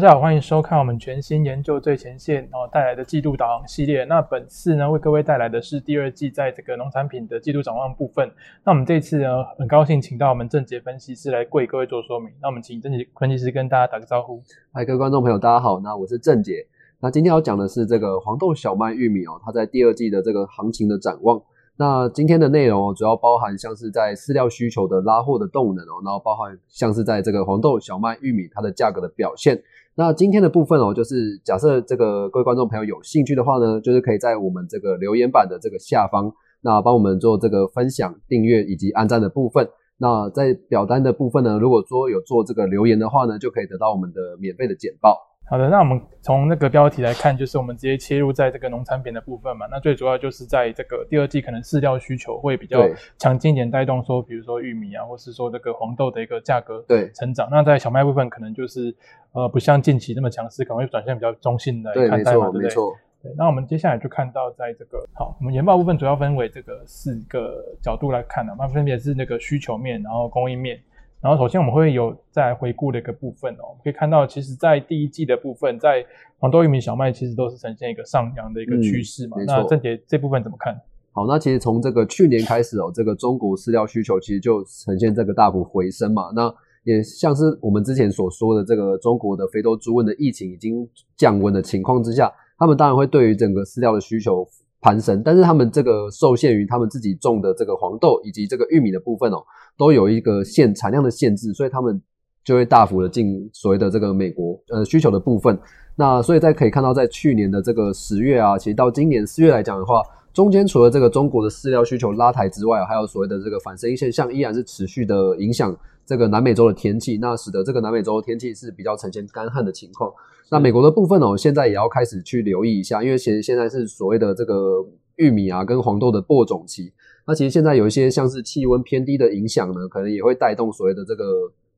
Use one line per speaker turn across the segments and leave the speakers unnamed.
大家好，欢迎收看我们全新研究最前线哦带来的季度导航系列。那本次呢，为各位带来的是第二季在这个农产品的季度展望部分。那我们这次呢，很高兴请到我们郑杰分析师来为各位做说明。那我们请郑杰分析师跟大家打个招呼。
嗨，各位观众朋友，大家好。那我是郑杰。那今天要讲的是这个黄豆、小麦、玉米哦，它在第二季的这个行情的展望。那今天的内容，主要包含像是在饲料需求的拉货的动能哦，然后包含像是在这个黄豆、小麦、玉米它的价格的表现。那今天的部分哦，就是假设这个各位观众朋友有兴趣的话呢，就是可以在我们这个留言板的这个下方，那帮我们做这个分享、订阅以及按赞的部分。那在表单的部分呢，如果说有做这个留言的话呢，就可以得到我们的免费的简报。
好的，那我们从那个标题来看，就是我们直接切入在这个农产品的部分嘛。那最主要就是在这个第二季，可能饲料需求会比较强劲一点，带动说，比如说玉米啊，或是说这个黄豆的一个价格
对
成长。那在小麦部分，可能就是呃，不像近期那么强势，可能会转向比较中性的看待嘛，对不对？对。那我们接下来就看到，在这个好，我们研报部分主要分为这个四个角度来看的，那分别是那个需求面，然后供应面。然后首先我们会有再回顾的一个部分哦，可以看到，其实，在第一季的部分，在黄豆、玉米、小麦，其实都是呈现一个上扬的一个趋势嘛。那郑杰这部分怎么看？
好，那其实从这个去年开始哦，这个中国饲料需求其实就呈现这个大幅回升嘛。那也像是我们之前所说的，这个中国的非洲猪瘟的疫情已经降温的情况之下，他们当然会对于整个饲料的需求攀升，但是他们这个受限于他们自己种的这个黄豆以及这个玉米的部分哦。都有一个限产量的限制，所以他们就会大幅的进所谓的这个美国呃需求的部分。那所以在可以看到，在去年的这个十月啊，其实到今年四月来讲的话，中间除了这个中国的饲料需求拉抬之外，还有所谓的这个反生现象依然是持续的影响这个南美洲的天气，那使得这个南美洲的天气是比较呈现干旱的情况。那美国的部分哦，现在也要开始去留意一下，因为其实现在是所谓的这个玉米啊跟黄豆的播种期。那其实现在有一些像是气温偏低的影响呢，可能也会带动所谓的这个。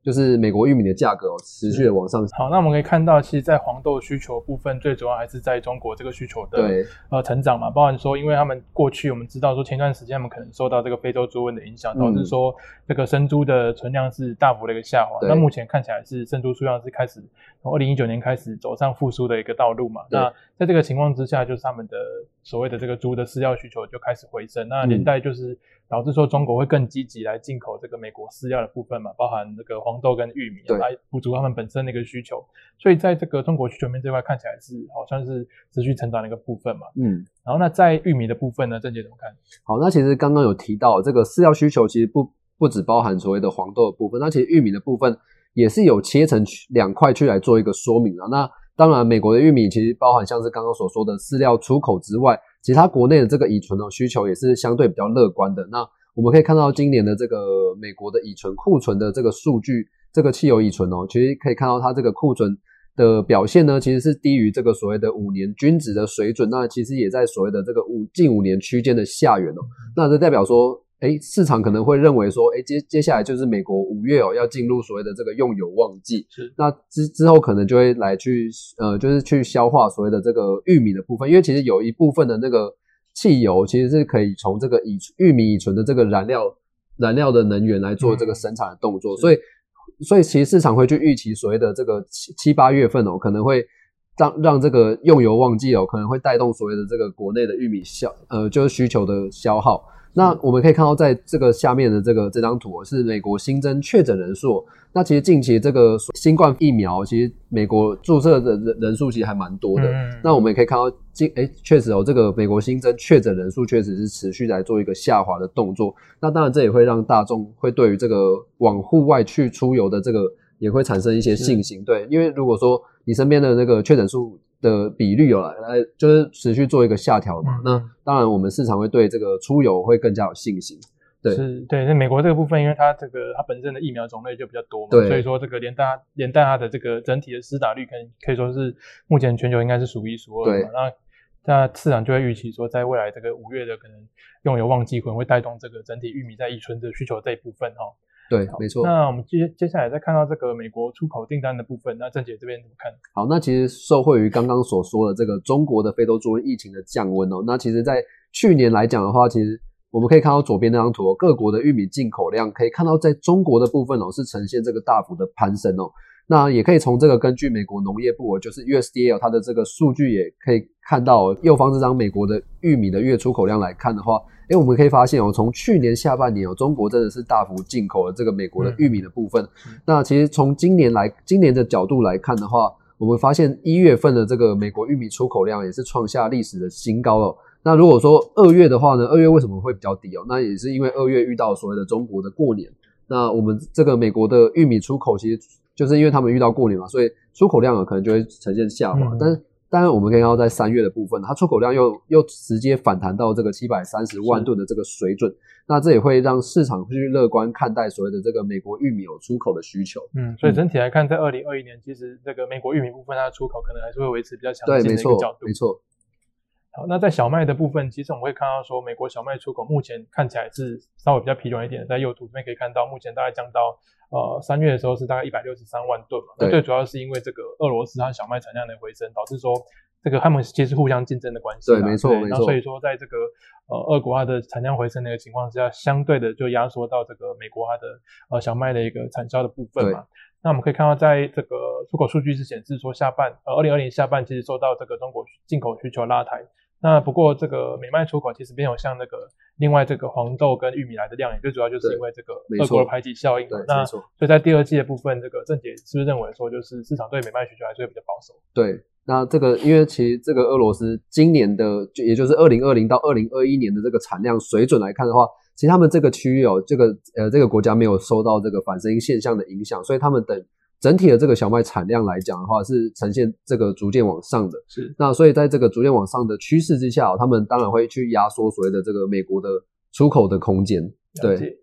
就是美国玉米的价格持续的往上。
好，那我们可以看到，其实，在黄豆需求部分，最主要还是在中国这个需求的呃成长嘛。包含说，因为他们过去我们知道说，前段时间他们可能受到这个非洲猪瘟的影响，导致说这个生猪的存量是大幅的一个下滑。那目前看起来是生猪数量是开始从二零一九年开始走上复苏的一个道路嘛。那在这个情况之下，就是他们的所谓的这个猪的饲料需求就开始回升。那连带就是导致说中国会更积极来进口这个美国饲料的部分嘛，包含这个黄。豆跟玉米来补足他们本身的一个需求，所以在这个中国需求面这块看起来是好像是持续成长的一个部分嘛。嗯，然后那在玉米的部分呢，郑姐怎么看？
好，那其实刚刚有提到这个饲料需求，其实不不只包含所谓的黄豆的部分，那其实玉米的部分也是有切成两块去来做一个说明啊。那当然，美国的玉米其实包含像是刚刚所说的饲料出口之外，其实它国内的这个乙醇的需求也是相对比较乐观的。那我们可以看到今年的这个美国的乙醇库存的这个数据，这个汽油乙醇哦，其实可以看到它这个库存的表现呢，其实是低于这个所谓的五年均值的水准，那其实也在所谓的这个五近五年区间的下缘哦。那这代表说，哎，市场可能会认为说，哎，接接下来就是美国五月哦要进入所谓的这个用油旺季，
是
那之之后可能就会来去呃，就是去消化所谓的这个玉米的部分，因为其实有一部分的那个。汽油其实是可以从这个乙玉米乙醇的这个燃料燃料的能源来做这个生产的动作，所以所以其实市场会去预期所谓的这个七七八月份哦，可能会让让这个用油旺季哦，可能会带动所谓的这个国内的玉米消呃就是需求的消耗。那我们可以看到，在这个下面的这个这张图是美国新增确诊人数。那其实近期这个新冠疫苗，其实美国注射的人人数其实还蛮多的。那我们也可以看到，近哎确实哦，这个美国新增确诊人数确实是持续在做一个下滑的动作。那当然，这也会让大众会对于这个往户外去出游的这个也会产生一些信心。对，因为如果说你身边的那个确诊数，的比率有来来就是持续做一个下调嘛，那当然我们市场会对这个出游会更加有信心。对，
是，对，那美国这个部分，因为它这个它本身的疫苗种类就比较多嘛，所以说这个连带连带它的这个整体的施打率，可以可以说是目前全球应该是数一数二的。那那市场就会预期说，在未来这个五月的可能用油旺季可能会带动这个整体玉米在乙醇的需求这一部分哈。
对，没错。
那我们接接下来再看到这个美国出口订单的部分，那郑姐这边怎么看？
好，那其实受惠于刚刚所说的这个中国的非洲猪瘟疫情的降温哦，那其实在去年来讲的话，其实我们可以看到左边那张图，各国的玉米进口量可以看到，在中国的部分哦是呈现这个大幅的攀升哦。那也可以从这个根据美国农业部，就是 USDA 它的这个数据也可以看到，右方这张美国的玉米的月出口量来看的话，诶，我们可以发现哦，从去年下半年哦，中国真的是大幅进口了这个美国的玉米的部分。那其实从今年来，今年的角度来看的话，我们发现一月份的这个美国玉米出口量也是创下历史的新高了。那如果说二月的话呢，二月为什么会比较低哦？那也是因为二月遇到所谓的中国的过年。那我们这个美国的玉米出口，其实就是因为他们遇到过年嘛，所以出口量啊可能就会呈现下滑。但是当然我们可以看到，在三月的部分，它出口量又又直接反弹到这个七百三十万吨的这个水准。那这也会让市场去乐观看待所谓的这个美国玉米有出口的需求。
嗯，所以整体来看，在二零二一年，其实这个美国玉米部分它的出口可能还是会维持比较强劲的一个角度。
没错。
好，那在小麦的部分，其实我们会看到说，美国小麦出口目前看起来是稍微比较疲软一点。在右图这边可以看到，目前大概降到呃三月的时候是大概一百六十三万吨嘛。那最主要是因为这个俄罗斯它小麦产量的回升，导致说这个他们其实互相竞争的关系。
对，没错，没错。
所以说，在这个呃俄国它的产量回升的一个情况之下，相对的就压缩到这个美国它的呃小麦的一个产销的部分嘛。那我们可以看到，在这个出口数据是显示说，下半呃二零二零下半其实受到这个中国进口需求拉抬。那不过这个美麦出口其实没有像那个另外这个黄豆跟玉米来的亮眼，最主要就是因为这个俄国的排挤效应。那所以在第二季的部分，这个郑姐是不是认为说，就是市场对美麦需求还是会比较保守？
对，那这个因为其实这个俄罗斯今年的，就也就是二零二零到二零二一年的这个产量水准来看的话，其实他们这个区域哦，这个呃这个国家没有受到这个反声音现象的影响，所以他们等。整体的这个小麦产量来讲的话，是呈现这个逐渐往上的。
是，
那所以在这个逐渐往上的趋势之下，他们当然会去压缩所谓的这个美国的出口的空间。对。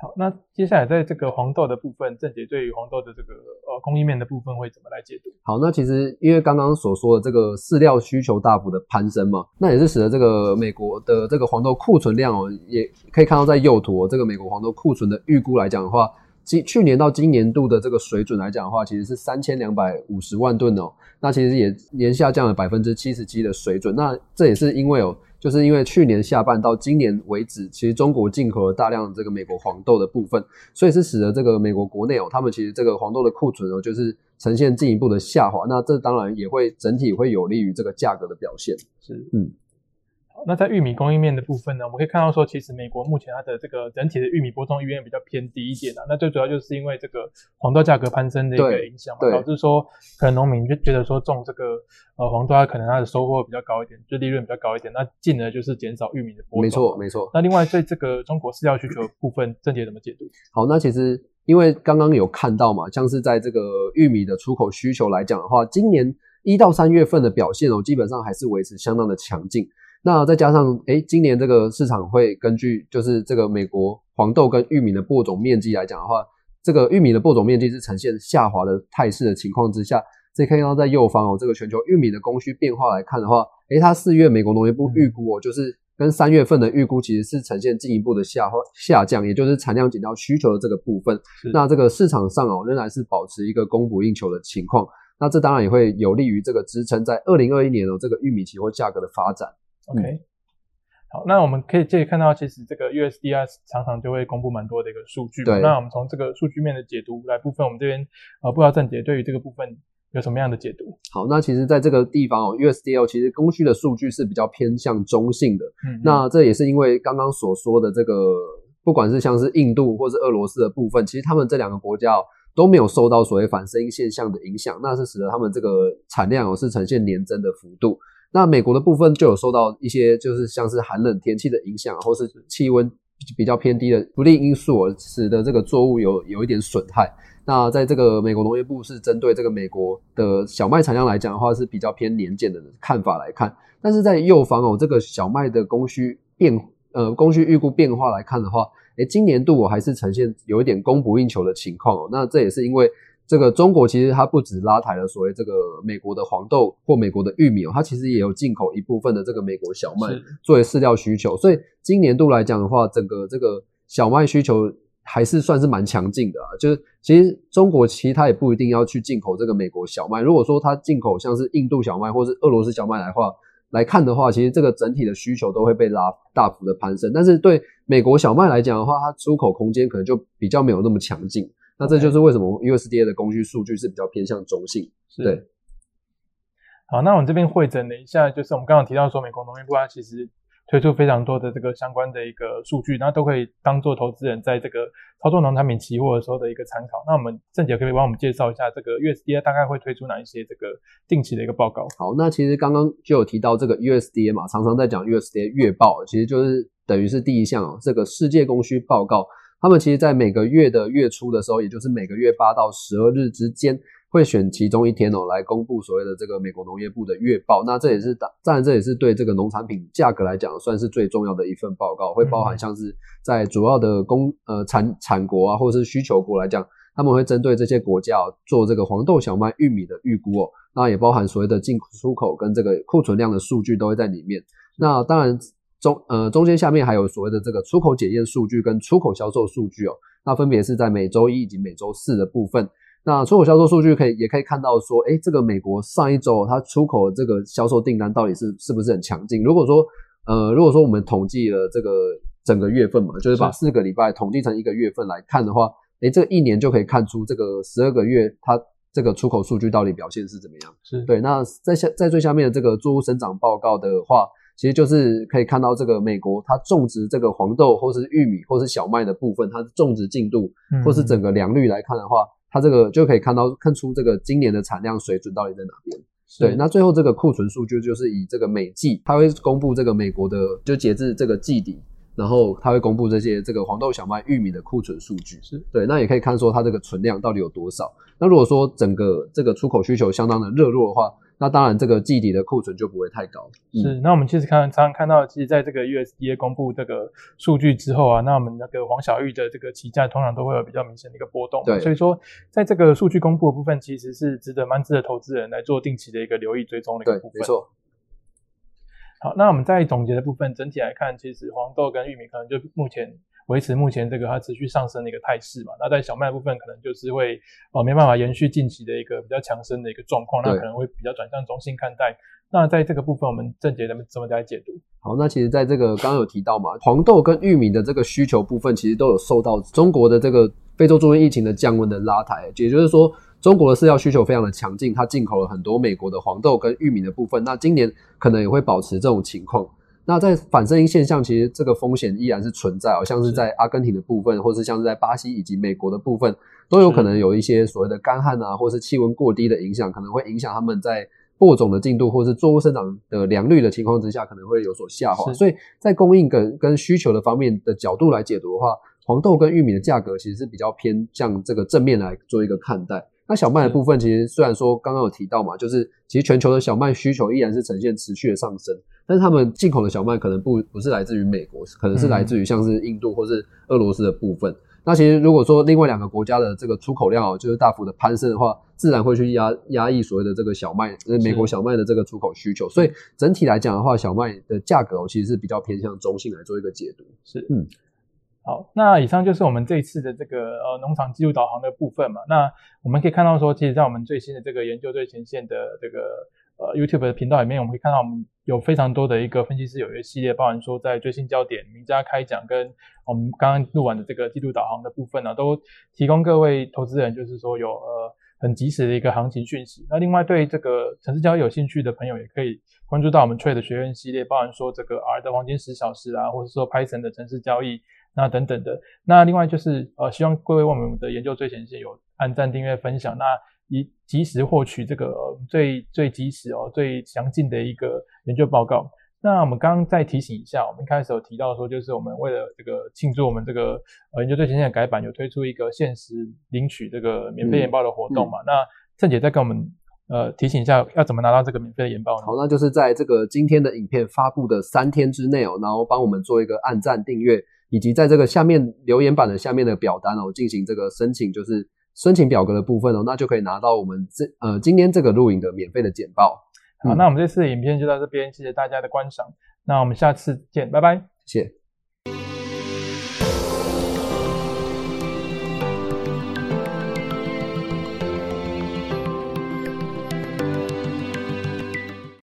好，那接下来在这个黄豆的部分，郑姐对于黄豆的这个呃供应面的部分会怎么来解读？
好，那其实因为刚刚所说的这个饲料需求大幅的攀升嘛，那也是使得这个美国的这个黄豆库存量哦，也可以看到在右图这个美国黄豆库存的预估来讲的话。今去年到今年度的这个水准来讲的话，其实是三千两百五十万吨哦，那其实也年下降了百分之七十七的水准。那这也是因为哦，就是因为去年下半到今年为止，其实中国进口了大量这个美国黄豆的部分，所以是使得这个美国国内哦，他们其实这个黄豆的库存哦，就是呈现进一步的下滑。那这当然也会整体会有利于这个价格的表现。
是，嗯。那在玉米供应面的部分呢，我们可以看到说，其实美国目前它的这个整体的玉米播种意愿比较偏低一点啊。那最主要就是因为这个黄豆价格攀升的一个影响嘛，导致说可能农民就觉得说种这个呃黄豆，它可能它的收获比较高一点，就利润比较高一点，那进而就是减少玉米的播种。
没错，没错。
那另外对这个中国饲料需求部分，郑姐怎么解读？
好，那其实因为刚刚有看到嘛，像是在这个玉米的出口需求来讲的话，今年一到三月份的表现哦，基本上还是维持相当的强劲。那再加上，哎，今年这个市场会根据就是这个美国黄豆跟玉米的播种面积来讲的话，这个玉米的播种面积是呈现下滑的态势的情况之下，可以看到在右方哦，这个全球玉米的供需变化来看的话，哎，它四月美国农业部预估哦，就是跟三月份的预估其实是呈现进一步的下滑下降，也就是产量减掉需求的这个部分。那这个市场上哦，仍然是保持一个供不应求的情况。那这当然也会有利于这个支撑在二零二一年哦这个玉米期货价格的发展。
OK，好，那我们可以这里看到，其实这个 USDR 常常就会公布蛮多的一个数据。
对，
那我们从这个数据面的解读来部分，我们这边呃，不知道郑杰对于这个部分有什么样的解读？
好，那其实在这个地方哦，USDL 其实供需的数据是比较偏向中性的。嗯，那这也是因为刚刚所说的这个，不管是像是印度或是俄罗斯的部分，其实他们这两个国家哦都没有受到所谓反声音现象的影响，那是使得他们这个产量哦是呈现年增的幅度。那美国的部分就有受到一些，就是像是寒冷天气的影响，或是气温比较偏低的不利因素，使得这个作物有有一点损害。那在这个美国农业部是针对这个美国的小麦产量来讲的话，是比较偏年减的看法来看。但是在右方哦，这个小麦的供需变呃供需预估变化来看的话，诶，今年度我还是呈现有一点供不应求的情况哦。那这也是因为。这个中国其实它不止拉抬了所谓这个美国的黄豆或美国的玉米哦，它其实也有进口一部分的这个美国小麦作为饲料需求，所以今年度来讲的话，整个这个小麦需求还是算是蛮强劲的啊。就是其实中国其实它也不一定要去进口这个美国小麦，如果说它进口像是印度小麦或是俄罗斯小麦来话来看的话，其实这个整体的需求都会被拉大幅的攀升。但是对美国小麦来讲的话，它出口空间可能就比较没有那么强劲。那这就是为什么 USDA 的供需数据是比较偏向中性。对。
好，那我们这边会诊了一下，就是我们刚刚提到说，美国农业部它其实推出非常多的这个相关的一个数据，那都可以当做投资人在这个操作农产品期货的时候的一个参考。那我们郑姐可以帮我们介绍一下，这个 USDA 大概会推出哪一些这个定期的一个报告？
好，那其实刚刚就有提到这个 USDA 嘛，常常在讲 USDA 月报，其实就是等于是第一项这个世界供需报告。他们其实在每个月的月初的时候，也就是每个月八到十二日之间。会选其中一天哦来公布所谓的这个美国农业部的月报，那这也是当然这也是对这个农产品价格来讲算是最重要的一份报告，会包含像是在主要的供呃产产国啊或者是需求国来讲，他们会针对这些国家做这个黄豆、小麦、玉米的预估哦，那也包含所谓的进出口跟这个库存量的数据都会在里面。那当然中呃中间下面还有所谓的这个出口检验数据跟出口销售数据哦，那分别是在每周一以及每周四的部分。那出口销售数据可以也可以看到说，哎，这个美国上一周它出口这个销售订单到底是是不是很强劲？如果说，呃，如果说我们统计了这个整个月份嘛，就是把四个礼拜统计成一个月份来看的话，哎，这一年就可以看出这个十二个月它这个出口数据到底表现是怎么样？
是
对。那在下在最下面的这个作物生长报告的话，其实就是可以看到这个美国它种植这个黄豆或是玉米或是小麦的部分，它的种植进度或是整个良率来看的话。它这个就可以看到看出这个今年的产量水准到底在哪边。对，那最后这个库存数据就是以这个每季，它会公布这个美国的就截至这个季底，然后它会公布这些这个黄豆、小麦、玉米的库存数据。
是
对，那也可以看说它这个存量到底有多少。那如果说整个这个出口需求相当的热络的话，那当然，这个季底的库存就不会太高。
是，那我们其实看常常看到，其实在这个 USDA 公布这个数据之后啊，那我们那个黄小玉的这个期价通常都会有比较明显的一个波动。
对，
所以说在这个数据公布的部分，其实是值得蛮值得投资人来做定期的一个留意追踪的一个部分。
没错。
好，那我们在总结的部分，整体来看，其实黄豆跟玉米可能就目前。维持目前这个它持续上升的一个态势嘛，那在小麦部分可能就是会哦没办法延续近期的一个比较强升的一个状况，那可能会比较转向中性看待。那在这个部分，我们郑杰怎么怎么来解读？
好，那其实在这个刚刚有提到嘛，黄豆跟玉米的这个需求部分，其实都有受到中国的这个非洲猪瘟疫情的降温的拉抬，也就是说中国的饲料需求非常的强劲，它进口了很多美国的黄豆跟玉米的部分，那今年可能也会保持这种情况。那在反声音现象，其实这个风险依然是存在，好像是在阿根廷的部分，或是像是在巴西以及美国的部分，都有可能有一些所谓的干旱啊，或是气温过低的影响，可能会影响他们在播种的进度，或是作物生长的良率的情况之下，可能会有所下滑。所以在供应跟跟需求的方面的角度来解读的话，黄豆跟玉米的价格其实是比较偏向这个正面来做一个看待。那小麦的部分，其实虽然说刚刚有提到嘛，就是其实全球的小麦需求依然是呈现持续的上升。但是他们进口的小麦可能不不是来自于美国，可能是来自于像是印度或是俄罗斯的部分。那其实如果说另外两个国家的这个出口量就是大幅的攀升的话，自然会去压压抑所谓的这个小麦，美国小麦的这个出口需求。所以整体来讲的话，小麦的价格其实是比较偏向中性来做一个解读。
是，嗯，好，那以上就是我们这一次的这个呃农场记录导航的部分嘛。那我们可以看到说，其实在我们最新的这个研究最前线的这个。呃，YouTube 的频道里面，我们可以看到我们有非常多的一个分析师有一个系列，包含说在最新焦点、名家开讲跟我们刚刚录完的这个记录导航的部分呢，都提供各位投资人，就是说有呃很及时的一个行情讯息。那另外对这个城市交易有兴趣的朋友，也可以关注到我们 Trade 学院系列，包含说这个 R 的黄金十小时啊，或者说 Python 的城市交易那等等的。那另外就是呃，希望各位为我们的研究最前线有按赞、订阅、分享。那以及时获取这个最最及时哦最详尽的一个研究报告。那我们刚刚再提醒一下，我们一开始有提到说，就是我们为了这个庆祝我们这个呃研究最前线的改版，有推出一个限时领取这个免费研报的活动嘛？那郑姐再跟我们呃提醒一下，要怎么拿到这个免费的研报呢？
好，那就是在这个今天的影片发布的三天之内哦，然后帮我们做一个按赞订阅，以及在这个下面留言板的下面的表单哦进行这个申请，就是。申请表格的部分哦，那就可以拿到我们这呃今天这个录影的免费的简报。
好，那我们这次的影片就到这边，谢谢大家的观赏。那我们下次见，拜拜，
谢谢。